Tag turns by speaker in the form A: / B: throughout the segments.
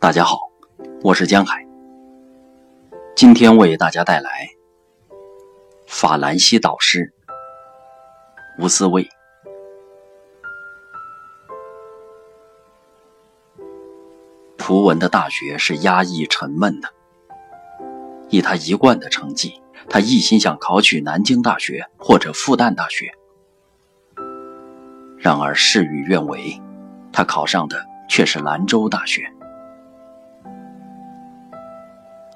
A: 大家好，我是江海。今天为大家带来法兰西导师吴思卫。图文的大学是压抑沉闷的，以他一贯的成绩，他一心想考取南京大学或者复旦大学。然而事与愿违，他考上的却是兰州大学。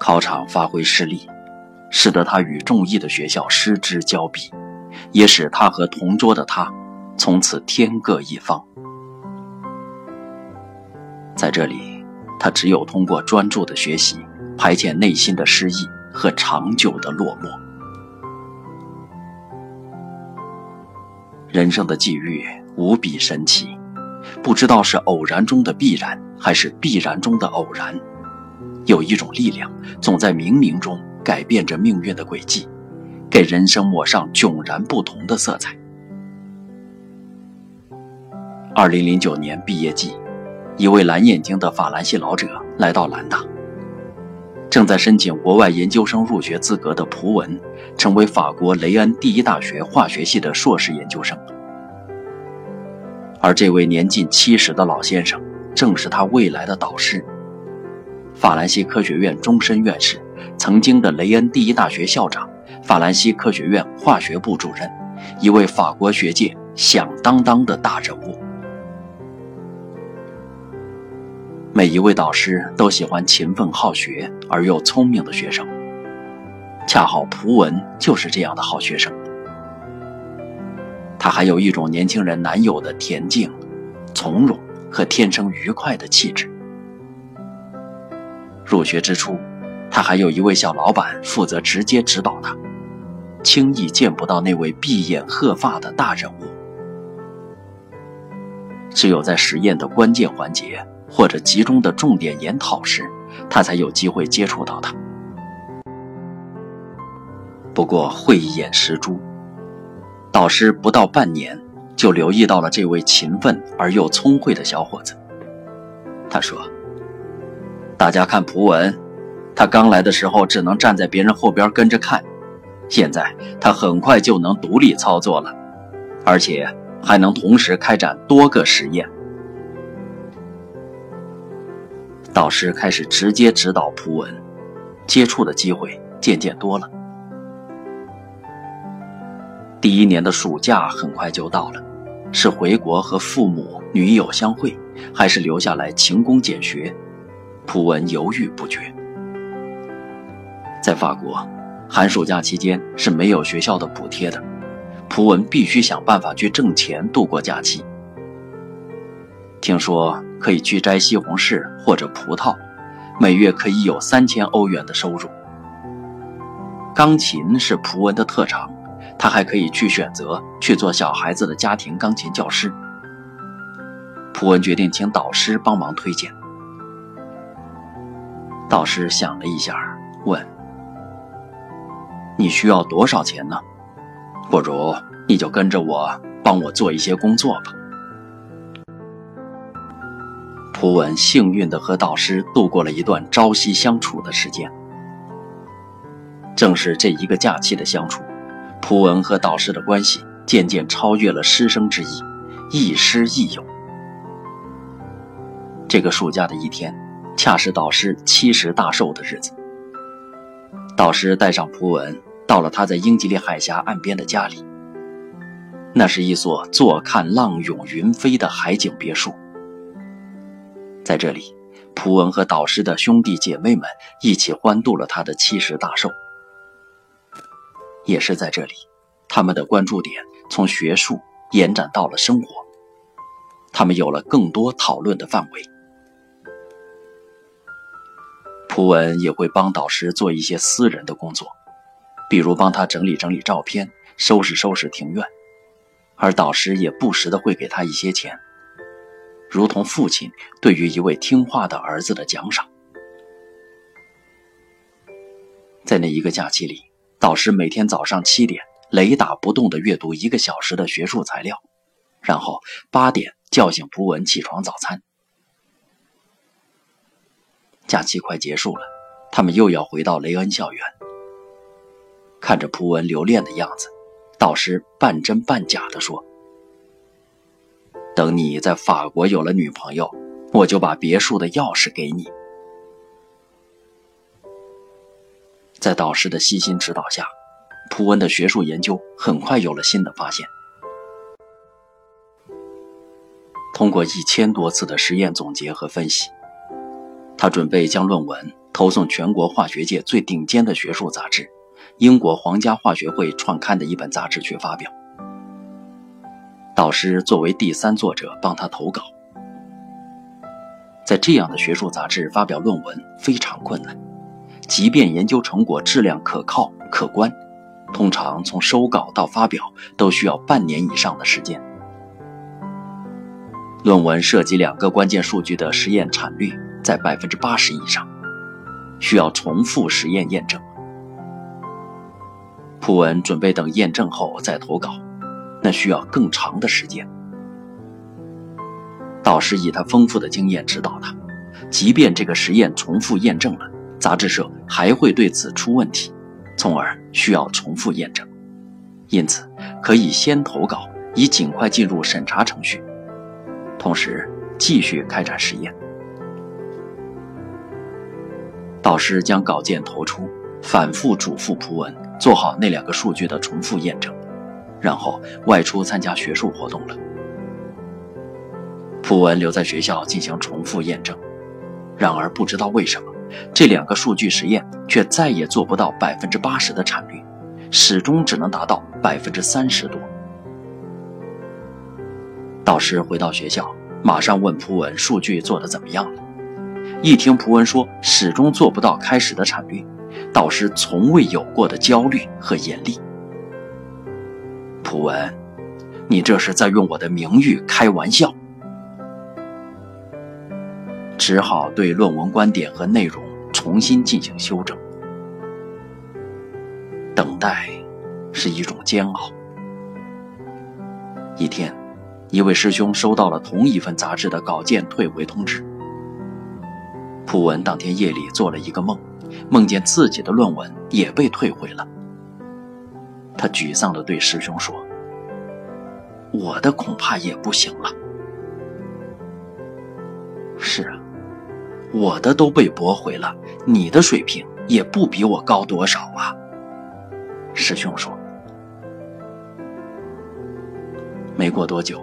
A: 考场发挥失利，使得他与众议的学校失之交臂，也使他和同桌的他从此天各一方。在这里，他只有通过专注的学习，排遣内心的失意和长久的落寞。人生的际遇无比神奇，不知道是偶然中的必然，还是必然中的偶然。有一种力量，总在冥冥中改变着命运的轨迹，给人生抹上迥然不同的色彩。二零零九年毕业季，一位蓝眼睛的法兰西老者来到兰大，正在申请国外研究生入学资格的蒲文，成为法国雷恩第一大学化学系的硕士研究生，而这位年近七十的老先生，正是他未来的导师。法兰西科学院终身院士，曾经的雷恩第一大学校长，法兰西科学院化学部主任，一位法国学界响当当的大人物。每一位导师都喜欢勤奋好学而又聪明的学生，恰好蒲文就是这样的好学生。他还有一种年轻人难有的恬静、从容和天生愉快的气质。入学之初，他还有一位小老板负责直接指导他，轻易见不到那位闭眼鹤发的大人物。只有在实验的关键环节或者集中的重点研讨时，他才有机会接触到他。不过慧眼识珠，导师不到半年就留意到了这位勤奋而又聪慧的小伙子。他说。大家看蒲文，他刚来的时候只能站在别人后边跟着看，现在他很快就能独立操作了，而且还能同时开展多个实验。导师开始直接指导蒲文，接触的机会渐渐多了。第一年的暑假很快就到了，是回国和父母、女友相会，还是留下来勤工俭学？普文犹豫不决。在法国，寒暑假期间是没有学校的补贴的，普文必须想办法去挣钱度过假期。听说可以去摘西红柿或者葡萄，每月可以有三千欧元的收入。钢琴是普文的特长，他还可以去选择去做小孩子的家庭钢琴教师。普文决定请导师帮忙推荐。导师想了一下，问：“你需要多少钱呢？不如你就跟着我，帮我做一些工作吧。”蒲文幸运地和导师度过了一段朝夕相处的时间。正是这一个假期的相处，蒲文和导师的关系渐渐超越了师生之谊，亦师亦友。这个暑假的一天。恰是导师七十大寿的日子，导师带上蒲文到了他在英吉利海峡岸边的家里。那是一所坐看浪涌云飞的海景别墅。在这里，蒲文和导师的兄弟姐妹们一起欢度了他的七十大寿。也是在这里，他们的关注点从学术延展到了生活，他们有了更多讨论的范围。蒲文也会帮导师做一些私人的工作，比如帮他整理整理照片，收拾收拾庭院，而导师也不时的会给他一些钱，如同父亲对于一位听话的儿子的奖赏。在那一个假期里，导师每天早上七点雷打不动的阅读一个小时的学术材料，然后八点叫醒蒲文起床早餐。假期快结束了，他们又要回到雷恩校园。看着蒲文留恋的样子，导师半真半假的说：“等你在法国有了女朋友，我就把别墅的钥匙给你。”在导师的悉心指导下，蒲文的学术研究很快有了新的发现。通过一千多次的实验总结和分析，他准备将论文投送全国化学界最顶尖的学术杂志——英国皇家化学会创刊的一本杂志去发表。导师作为第三作者帮他投稿，在这样的学术杂志发表论文非常困难，即便研究成果质量可靠可观，通常从收稿到发表都需要半年以上的时间。论文涉及两个关键数据的实验产率在百分之八十以上，需要重复实验验证。普文准备等验证后再投稿，那需要更长的时间。导师以他丰富的经验指导他，即便这个实验重复验证了，杂志社还会对此出问题，从而需要重复验证。因此，可以先投稿，以尽快进入审查程序。同时继续开展实验。导师将稿件投出，反复嘱咐蒲文做好那两个数据的重复验证，然后外出参加学术活动了。蒲文留在学校进行重复验证，然而不知道为什么，这两个数据实验却再也做不到百分之八十的产率，始终只能达到百分之三十多。导师回到学校，马上问蒲文数据做得怎么样了。一听蒲文说始终做不到开始的产率，导师从未有过的焦虑和严厉。蒲文，你这是在用我的名誉开玩笑。只好对论文观点和内容重新进行修正。等待是一种煎熬。一天。一位师兄收到了同一份杂志的稿件退回通知。普文当天夜里做了一个梦，梦见自己的论文也被退回了。他沮丧地对师兄说：“我的恐怕也不行了。”“是啊，我的都被驳回了，你的水平也不比我高多少啊。”师兄说。没过多久。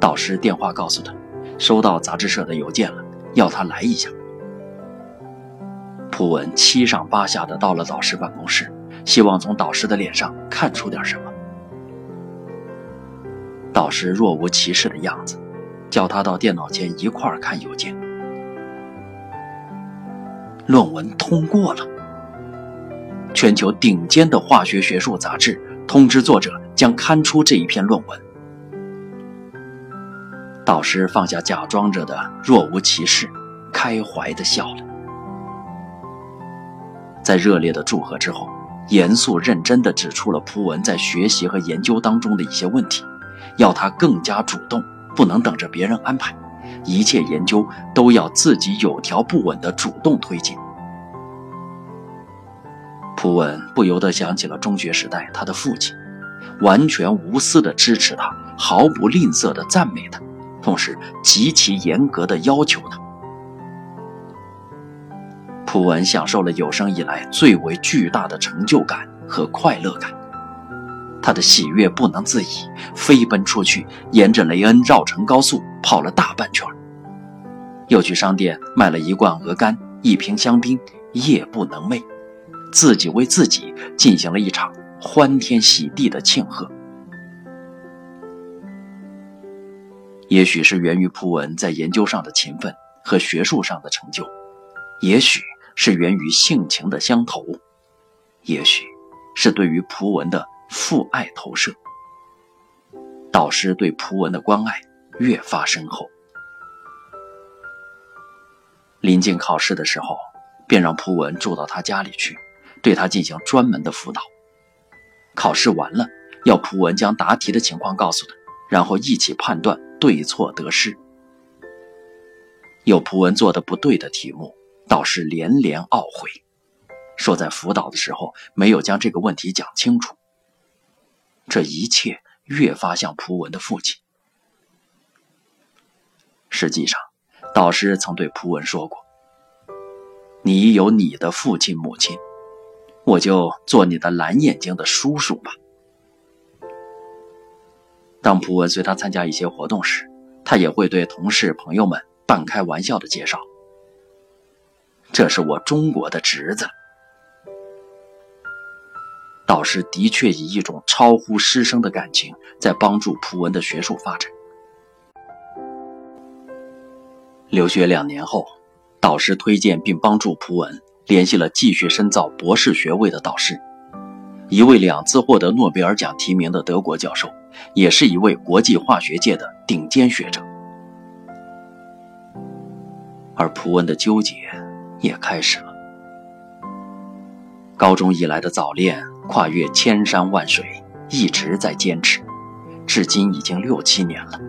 A: 导师电话告诉他，收到杂志社的邮件了，要他来一下。普文七上八下的到了导师办公室，希望从导师的脸上看出点什么。导师若无其事的样子，叫他到电脑前一块儿看邮件。论文通过了，全球顶尖的化学学术杂志通知作者将刊出这一篇论文。导师放下假装着的若无其事，开怀地笑了。在热烈的祝贺之后，严肃认真地指出了蒲文在学习和研究当中的一些问题，要他更加主动，不能等着别人安排，一切研究都要自己有条不紊地主动推进。蒲文不由得想起了中学时代他的父亲，完全无私地支持他，毫不吝啬地赞美他。同时，极其严格的要求他。普文享受了有生以来最为巨大的成就感和快乐感，他的喜悦不能自已，飞奔出去，沿着雷恩绕城高速跑了大半圈，又去商店买了一罐鹅肝、一瓶香槟，夜不能寐，自己为自己进行了一场欢天喜地的庆贺。也许是源于普文在研究上的勤奋和学术上的成就，也许是源于性情的相投，也许是对于蒲文的父爱投射。导师对蒲文的关爱越发深厚。临近考试的时候，便让蒲文住到他家里去，对他进行专门的辅导。考试完了，要蒲文将答题的情况告诉他，然后一起判断。对错得失，有蒲文做的不对的题目，导师连连懊悔，说在辅导的时候没有将这个问题讲清楚。这一切越发像蒲文的父亲。实际上，导师曾对蒲文说过：“你有你的父亲母亲，我就做你的蓝眼睛的叔叔吧。”当蒲文随他参加一些活动时，他也会对同事朋友们半开玩笑的介绍：“这是我中国的侄子。”导师的确以一种超乎师生的感情，在帮助蒲文的学术发展。留学两年后，导师推荐并帮助蒲文联系了继续深造博士学位的导师，一位两次获得诺贝尔奖提名的德国教授，也是一位国际化学界的顶尖学者。而蒲文的纠结也开始了。高中以来的早恋，跨越千山万水，一直在坚持，至今已经六七年了。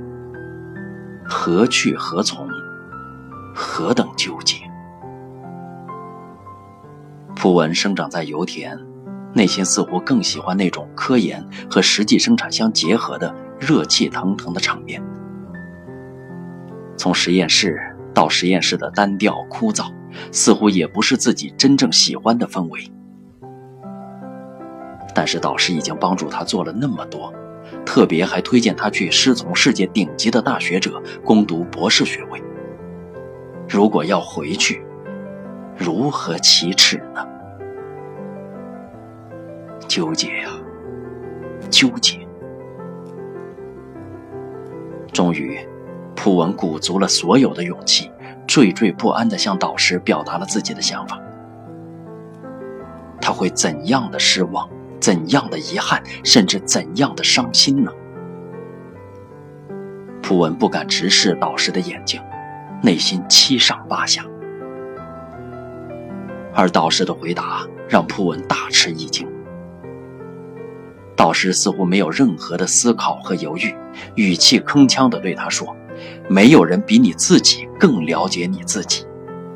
A: 何去何从？何等纠结！蒲文生长在油田，内心似乎更喜欢那种科研和实际生产相结合的热气腾腾的场面。从实验室到实验室的单调枯燥，似乎也不是自己真正喜欢的氛围。但是导师已经帮助他做了那么多，特别还推荐他去师从世界顶级的大学者攻读博士学位。如果要回去，如何启齿呢？纠结呀，纠结。终于，普文鼓足了所有的勇气，惴惴不安地向导师表达了自己的想法。他会怎样的失望，怎样的遗憾，甚至怎样的伤心呢？普文不敢直视导师的眼睛。内心七上八下，而导师的回答让普文大吃一惊。导师似乎没有任何的思考和犹豫，语气铿锵地对他说：“没有人比你自己更了解你自己，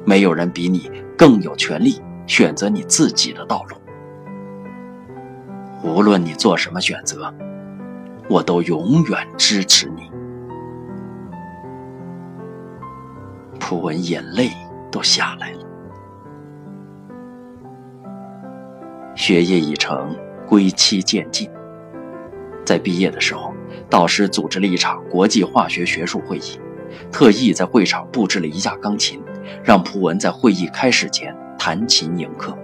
A: 没有人比你更有权利选择你自己的道路。无论你做什么选择，我都永远支持你。”蒲文眼泪都下来了。学业已成，归期渐近。在毕业的时候，导师组织了一场国际化学学术会议，特意在会场布置了一架钢琴，让蒲文在会议开始前弹琴迎客。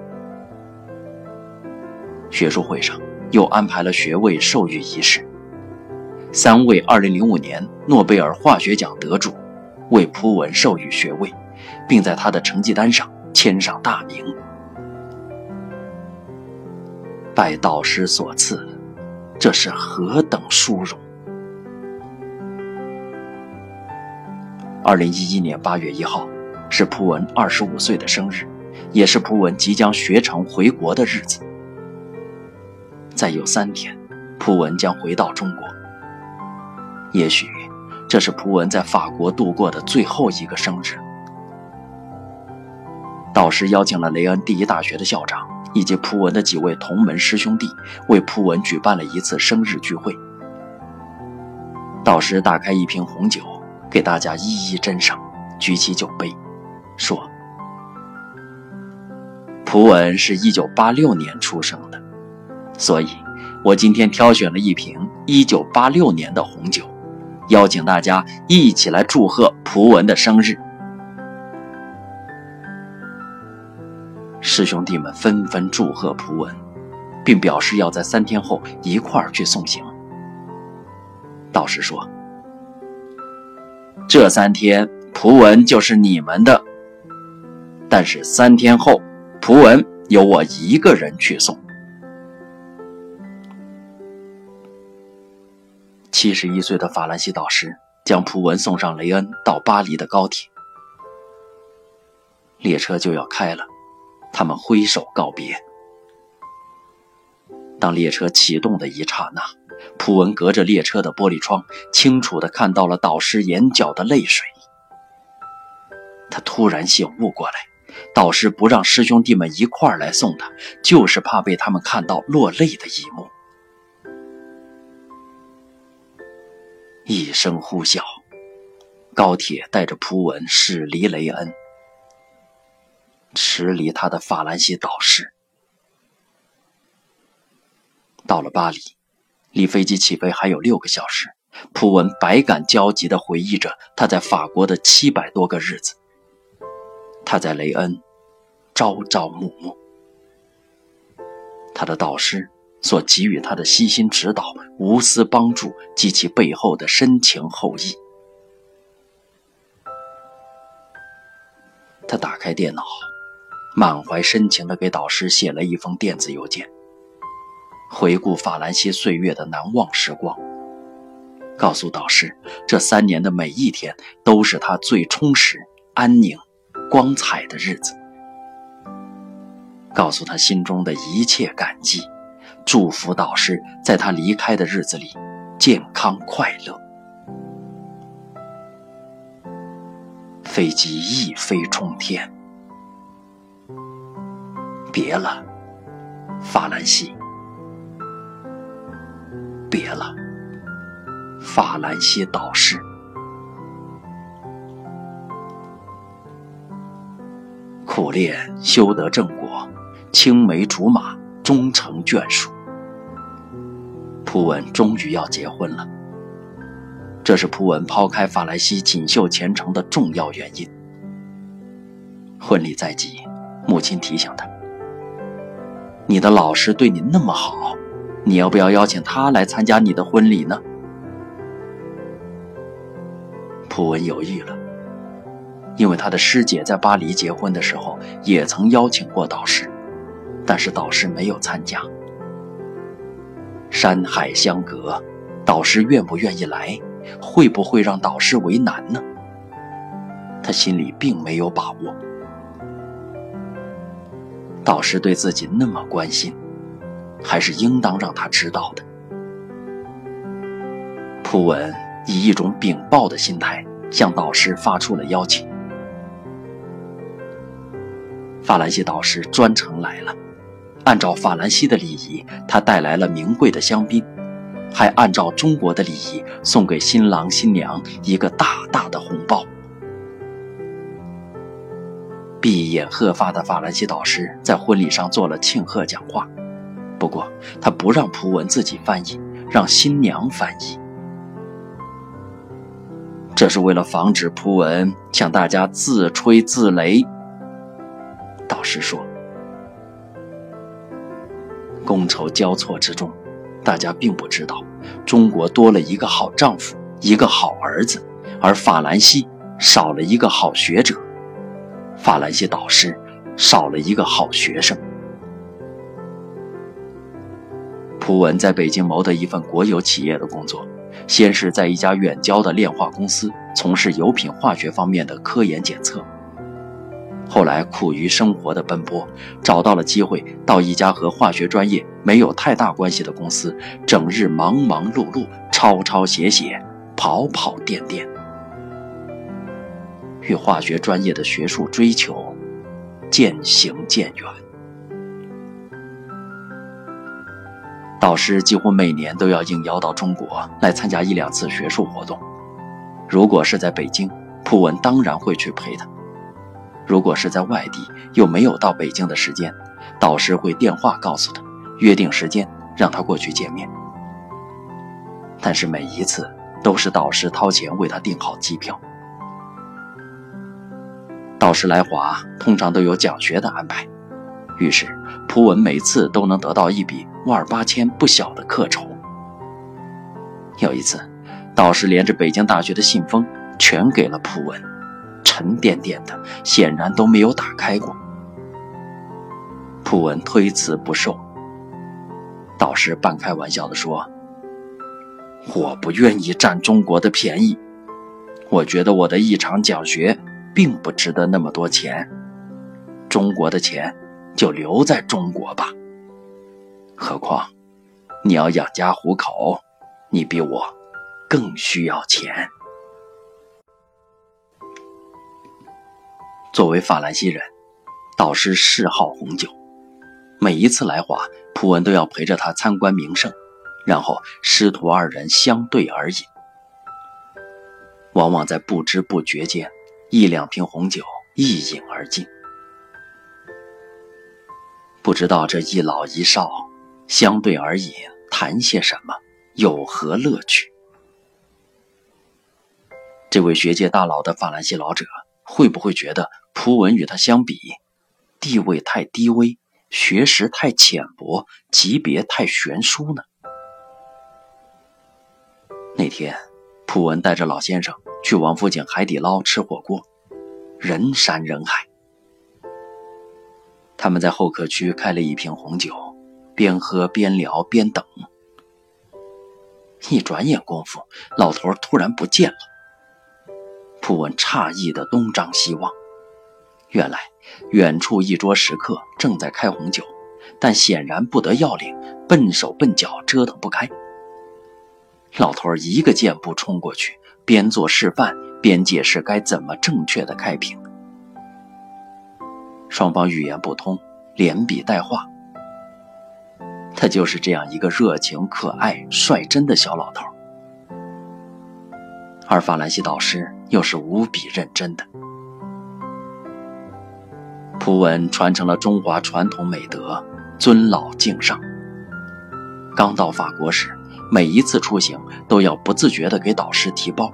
A: 学术会上又安排了学位授予仪式，三位2005年诺贝尔化学奖得主。为蒲文授予学位，并在他的成绩单上签上大名。拜导师所赐，这是何等殊荣！二零一一年八月一号，是蒲文二十五岁的生日，也是蒲文即将学成回国的日子。再有三天，蒲文将回到中国。也许。这是蒲文在法国度过的最后一个生日。导师邀请了雷恩第一大学的校长以及蒲文的几位同门师兄弟，为蒲文举办了一次生日聚会。导师打开一瓶红酒，给大家一一斟上，举起酒杯，说：“蒲文是一九八六年出生的，所以我今天挑选了一瓶一九八六年的红酒。”邀请大家一起来祝贺蒲文的生日。师兄弟们纷纷祝贺蒲文，并表示要在三天后一块儿去送行。道士说：“这三天蒲文就是你们的，但是三天后蒲文由我一个人去送。”七十一岁的法兰西导师将普文送上雷恩到巴黎的高铁，列车就要开了，他们挥手告别。当列车启动的一刹那，普文隔着列车的玻璃窗，清楚地看到了导师眼角的泪水。他突然醒悟过来，导师不让师兄弟们一块儿来送他，就是怕被他们看到落泪的一幕。一声呼啸，高铁带着普文驶离雷恩，驰离他的法兰西导师。到了巴黎，离飞机起飞还有六个小时。普文百感交集地回忆着他在法国的七百多个日子。他在雷恩朝朝暮暮，他的导师所给予他的悉心指导、无私帮助及其背后的深情厚谊。他打开电脑，满怀深情地给导师写了一封电子邮件，回顾法兰西岁月的难忘时光，告诉导师，这三年的每一天都是他最充实、安宁。光彩的日子，告诉他心中的一切感激，祝福导师在他离开的日子里健康快乐。飞机一飞冲天，别了，法兰西，别了，法兰西导师。苦练修得正果，青梅竹马终成眷属。普文终于要结婚了，这是普文抛开法兰西锦绣前程的重要原因。婚礼在即，母亲提醒他：“你的老师对你那么好，你要不要邀请他来参加你的婚礼呢？”普文犹豫了。因为他的师姐在巴黎结婚的时候也曾邀请过导师，但是导师没有参加。山海相隔，导师愿不愿意来，会不会让导师为难呢？他心里并没有把握。导师对自己那么关心，还是应当让他知道的。普文以一种禀报的心态向导师发出了邀请。法兰西导师专程来了，按照法兰西的礼仪，他带来了名贵的香槟，还按照中国的礼仪送给新郎新娘一个大大的红包。闭眼鹤发的法兰西导师在婚礼上做了庆贺讲话，不过他不让蒲文自己翻译，让新娘翻译，这是为了防止蒲文向大家自吹自擂。导师说：“觥筹交错之中，大家并不知道，中国多了一个好丈夫，一个好儿子，而法兰西少了一个好学者，法兰西导师少了一个好学生。”蒲文在北京谋得一份国有企业的工作，先是在一家远郊的炼化公司从事油品化学方面的科研检测。后来苦于生活的奔波，找到了机会到一家和化学专业没有太大关系的公司，整日忙忙碌碌、抄抄写写、跑跑颠颠，与化学专业的学术追求渐行渐远。导师几乎每年都要应邀到中国来参加一两次学术活动，如果是在北京，普文当然会去陪他。如果是在外地又没有到北京的时间，导师会电话告诉他，约定时间让他过去见面。但是每一次都是导师掏钱为他订好机票。导师来华通常都有讲学的安排，于是蒲文每次都能得到一笔万儿八千不小的课酬。有一次，导师连着北京大学的信封全给了蒲文。沉甸甸的，显然都没有打开过。蒲文推辞不受。导师半开玩笑地说：“我不愿意占中国的便宜，我觉得我的一场讲学并不值得那么多钱。中国的钱就留在中国吧。何况你要养家糊口，你比我更需要钱。”作为法兰西人，导师嗜好红酒，每一次来华，普文都要陪着他参观名胜，然后师徒二人相对而饮。往往在不知不觉间，一两瓶红酒一饮而尽。不知道这一老一少相对而饮，谈些什么，有何乐趣？这位学界大佬的法兰西老者会不会觉得普文与他相比，地位太低微，学识太浅薄，级别太悬殊呢？那天，普文带着老先生去王府井海底捞吃火锅，人山人海。他们在候客区开了一瓶红酒，边喝边聊边等。一转眼功夫，老头突然不见了。普文诧异的东张西望，原来远处一桌食客正在开红酒，但显然不得要领，笨手笨脚折腾不开。老头一个箭步冲过去，边做示范边解释该怎么正确的开瓶。双方语言不通，连笔带画。他就是这样一个热情、可爱、率真的小老头。而法兰西导师又是无比认真的。普文传承了中华传统美德，尊老敬上。刚到法国时，每一次出行都要不自觉地给导师提包，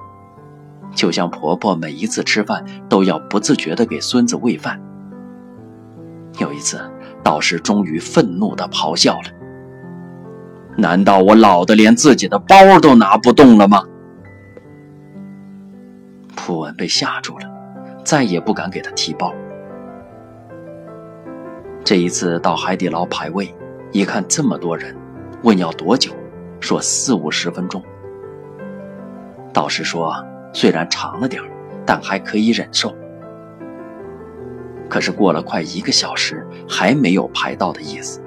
A: 就像婆婆每一次吃饭都要不自觉地给孙子喂饭。有一次，道士终于愤怒地咆哮了：“难道我老的连自己的包都拿不动了吗？”普文被吓住了，再也不敢给他提包。这一次到海底捞排位，一看这么多人，问要多久，说四五十分钟。道士说虽然长了点但还可以忍受。可是过了快一个小时，还没有排到的意思，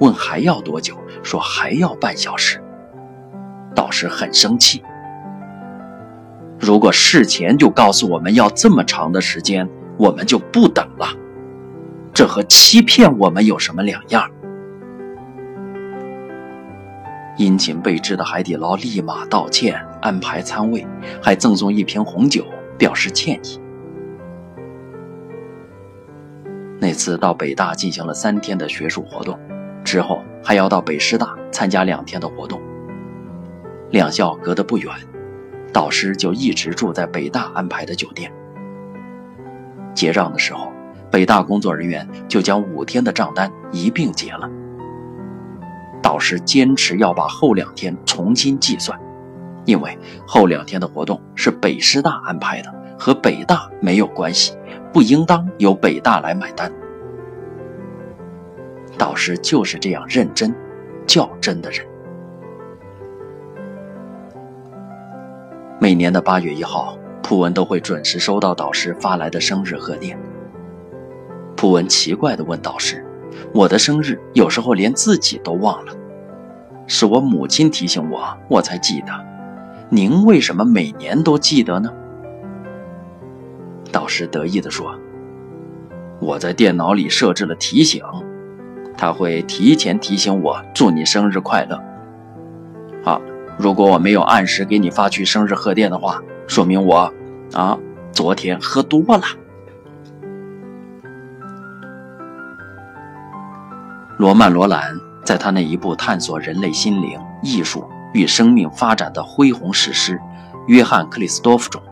A: 问还要多久，说还要半小时。导师很生气。如果事前就告诉我们要这么长的时间，我们就不等了。这和欺骗我们有什么两样？殷勤备至的海底捞立马道歉，安排餐位，还赠送一瓶红酒，表示歉意。那次到北大进行了三天的学术活动，之后还要到北师大参加两天的活动。两校隔得不远。导师就一直住在北大安排的酒店。结账的时候，北大工作人员就将五天的账单一并结了。导师坚持要把后两天重新计算，因为后两天的活动是北师大安排的，和北大没有关系，不应当由北大来买单。导师就是这样认真、较真的人。每年的八月一号，普文都会准时收到导师发来的生日贺电。普文奇怪地问导师：“我的生日有时候连自己都忘了，是我母亲提醒我，我才记得。您为什么每年都记得呢？”导师得意地说：“我在电脑里设置了提醒，他会提前提醒我祝你生日快乐。”好。如果我没有按时给你发去生日贺电的话，说明我，啊，昨天喝多了。罗曼·罗兰在他那一部探索人类心灵、艺术与生命发展的恢宏史诗《约翰·克里斯多夫》中，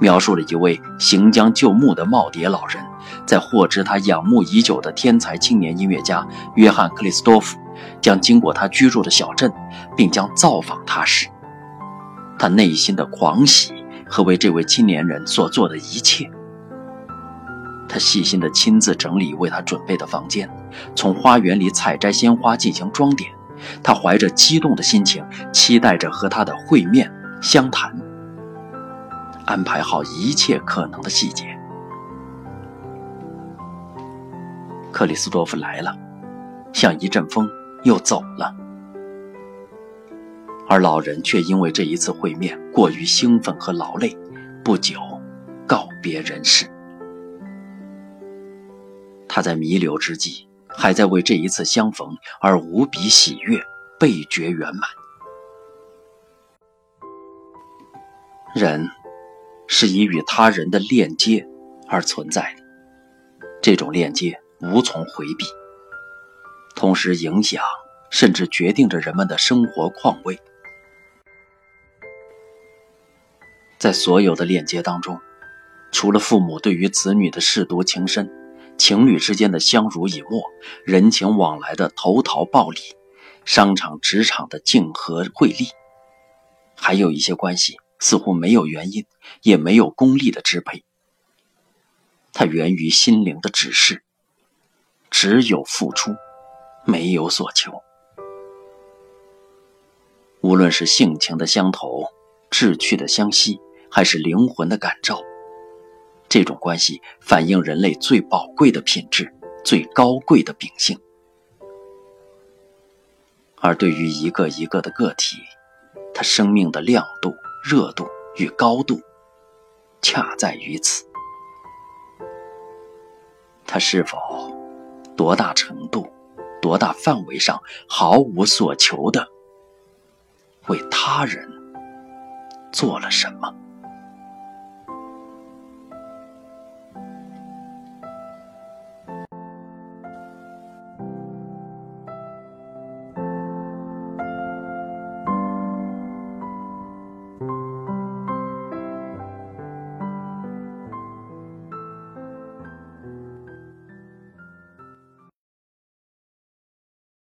A: 描述了一位行将就木的耄耋老人，在获知他仰慕已久的天才青年音乐家约翰·克里斯多夫。将经过他居住的小镇，并将造访他时，他内心的狂喜和为这位青年人所做的一切。他细心地亲自整理为他准备的房间，从花园里采摘鲜花进行装点。他怀着激动的心情，期待着和他的会面相谈，安排好一切可能的细节。克里斯多夫来了，像一阵风。又走了，而老人却因为这一次会面过于兴奋和劳累，不久告别人世。他在弥留之际，还在为这一次相逢而无比喜悦，倍觉圆满。人是以与他人的链接而存在的，这种链接无从回避，同时影响甚至决定着人们的生活况味。在所有的链接当中，除了父母对于子女的舐犊情深，情侣之间的相濡以沫，人情往来的投桃报李，商场职场的竞合汇利，还有一些关系。似乎没有原因，也没有功利的支配。它源于心灵的指示，只有付出，没有所求。无论是性情的相投、志趣的相吸，还是灵魂的感召，这种关系反映人类最宝贵的品质、最高贵的秉性。而对于一个一个的个体，他生命的亮度。热度与高度，恰在于此。他是否多大程度、多大范围上毫无所求的为他人做了什么？